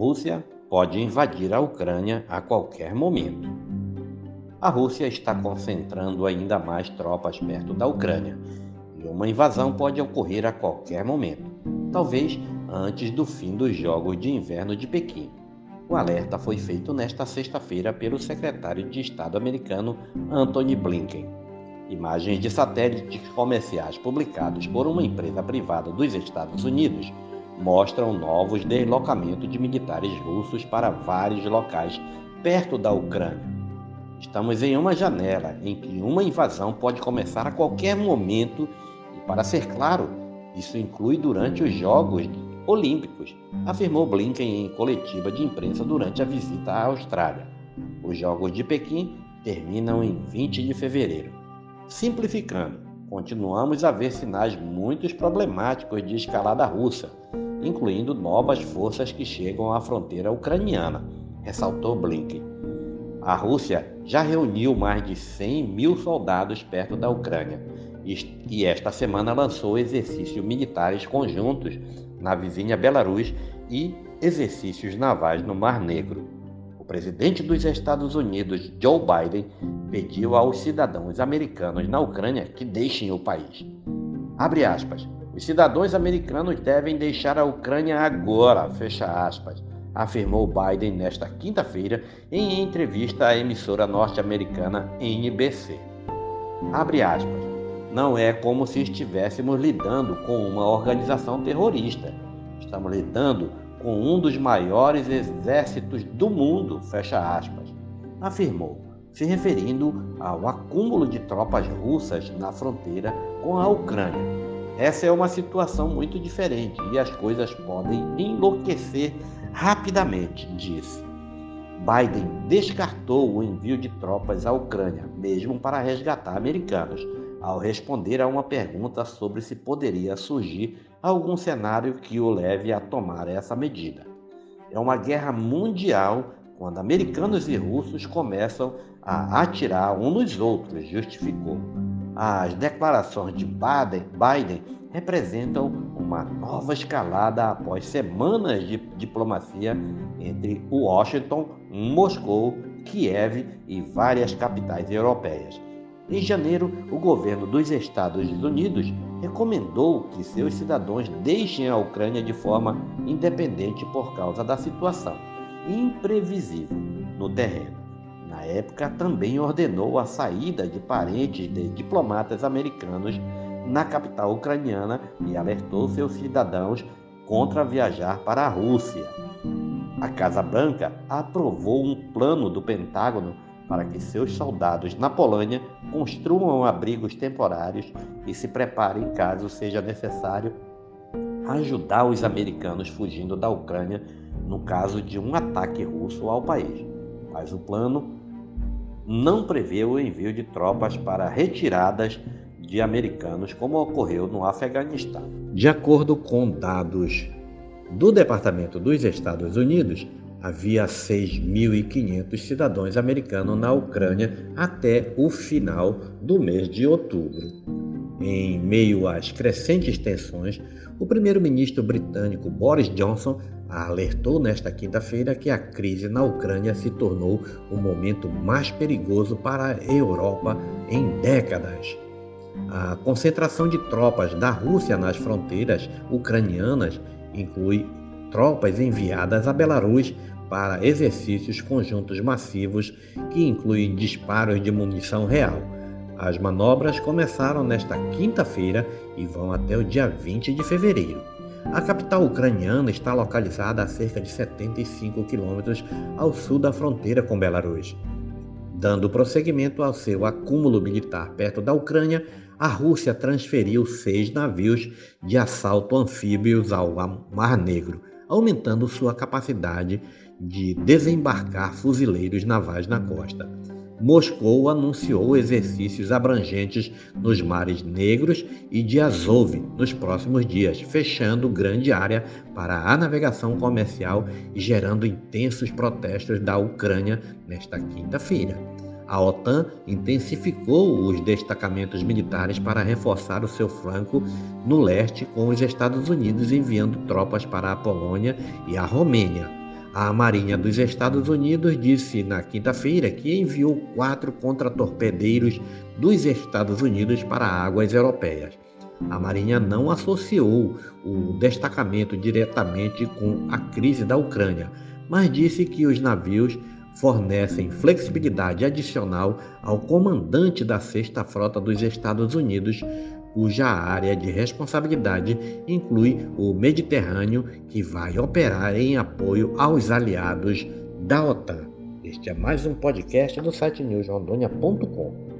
Rússia pode invadir a Ucrânia a qualquer momento. A Rússia está concentrando ainda mais tropas perto da Ucrânia e uma invasão pode ocorrer a qualquer momento, talvez antes do fim dos Jogos de Inverno de Pequim. O alerta foi feito nesta sexta-feira pelo secretário de Estado americano Antony Blinken. Imagens de satélites comerciais publicados por uma empresa privada dos Estados Unidos mostram novos deslocamentos de militares russos para vários locais perto da Ucrânia. Estamos em uma janela em que uma invasão pode começar a qualquer momento e, para ser claro, isso inclui durante os Jogos Olímpicos, afirmou Blinken em coletiva de imprensa durante a visita à Austrália. Os Jogos de Pequim terminam em 20 de fevereiro. Simplificando, continuamos a ver sinais muito problemáticos de escalada russa, incluindo novas forças que chegam à fronteira ucraniana, ressaltou Blinken. A Rússia já reuniu mais de 100 mil soldados perto da Ucrânia e esta semana lançou exercícios militares conjuntos na vizinha Belarus e exercícios navais no Mar Negro. O presidente dos Estados Unidos, Joe Biden, pediu aos cidadãos americanos na Ucrânia que deixem o país. Abre aspas. Os cidadãos americanos devem deixar a Ucrânia agora, fecha aspas, afirmou Biden nesta quinta-feira em entrevista à emissora norte-americana NBC. Abre aspas. Não é como se estivéssemos lidando com uma organização terrorista. Estamos lidando com um dos maiores exércitos do mundo, fecha aspas, afirmou, se referindo ao acúmulo de tropas russas na fronteira com a Ucrânia. Essa é uma situação muito diferente e as coisas podem enlouquecer rapidamente, disse. Biden descartou o envio de tropas à Ucrânia, mesmo para resgatar americanos, ao responder a uma pergunta sobre se poderia surgir algum cenário que o leve a tomar essa medida. É uma guerra mundial quando americanos e russos começam a atirar uns nos outros, justificou. As declarações de Biden representam uma nova escalada após semanas de diplomacia entre Washington, Moscou, Kiev e várias capitais europeias. Em janeiro, o governo dos Estados Unidos recomendou que seus cidadãos deixem a Ucrânia de forma independente por causa da situação imprevisível no terreno. Época, também ordenou a saída de parentes de diplomatas americanos na capital ucraniana e alertou seus cidadãos contra viajar para a Rússia. A Casa Branca aprovou um plano do Pentágono para que seus soldados na Polônia construam abrigos temporários e se preparem caso seja necessário ajudar os americanos fugindo da Ucrânia no caso de um ataque russo ao país. Mas o plano não prevê o envio de tropas para retiradas de americanos, como ocorreu no Afeganistão. De acordo com dados do Departamento dos Estados Unidos, havia 6.500 cidadãos americanos na Ucrânia até o final do mês de outubro. Em meio às crescentes tensões, o primeiro-ministro britânico Boris Johnson alertou nesta quinta-feira que a crise na Ucrânia se tornou o momento mais perigoso para a Europa em décadas. A concentração de tropas da Rússia nas fronteiras ucranianas inclui tropas enviadas a Belarus para exercícios conjuntos massivos que incluem disparos de munição real. As manobras começaram nesta quinta-feira e vão até o dia 20 de fevereiro. A capital ucraniana está localizada a cerca de 75 quilômetros ao sul da fronteira com Belarus. Dando prosseguimento ao seu acúmulo militar perto da Ucrânia, a Rússia transferiu seis navios de assalto anfíbios ao Mar Negro, aumentando sua capacidade de desembarcar fuzileiros navais na costa. Moscou anunciou exercícios abrangentes nos mares Negros e de Azov nos próximos dias, fechando grande área para a navegação comercial e gerando intensos protestos da Ucrânia nesta quinta-feira. A OTAN intensificou os destacamentos militares para reforçar o seu flanco no leste, com os Estados Unidos enviando tropas para a Polônia e a Romênia A Marinha dos Estados Unidos disse na quinta-feira que enviou quatro contratorpedeiros dos Estados Unidos para águas europeias. A Marinha não associou o destacamento diretamente com a crise da Ucrânia, mas disse que os navios fornecem flexibilidade adicional ao comandante da Sexta Frota dos Estados Unidos cuja área de responsabilidade inclui o Mediterrâneo, que vai operar em apoio aos aliados da OTAN. Este é mais um podcast do site newsrondônia.com.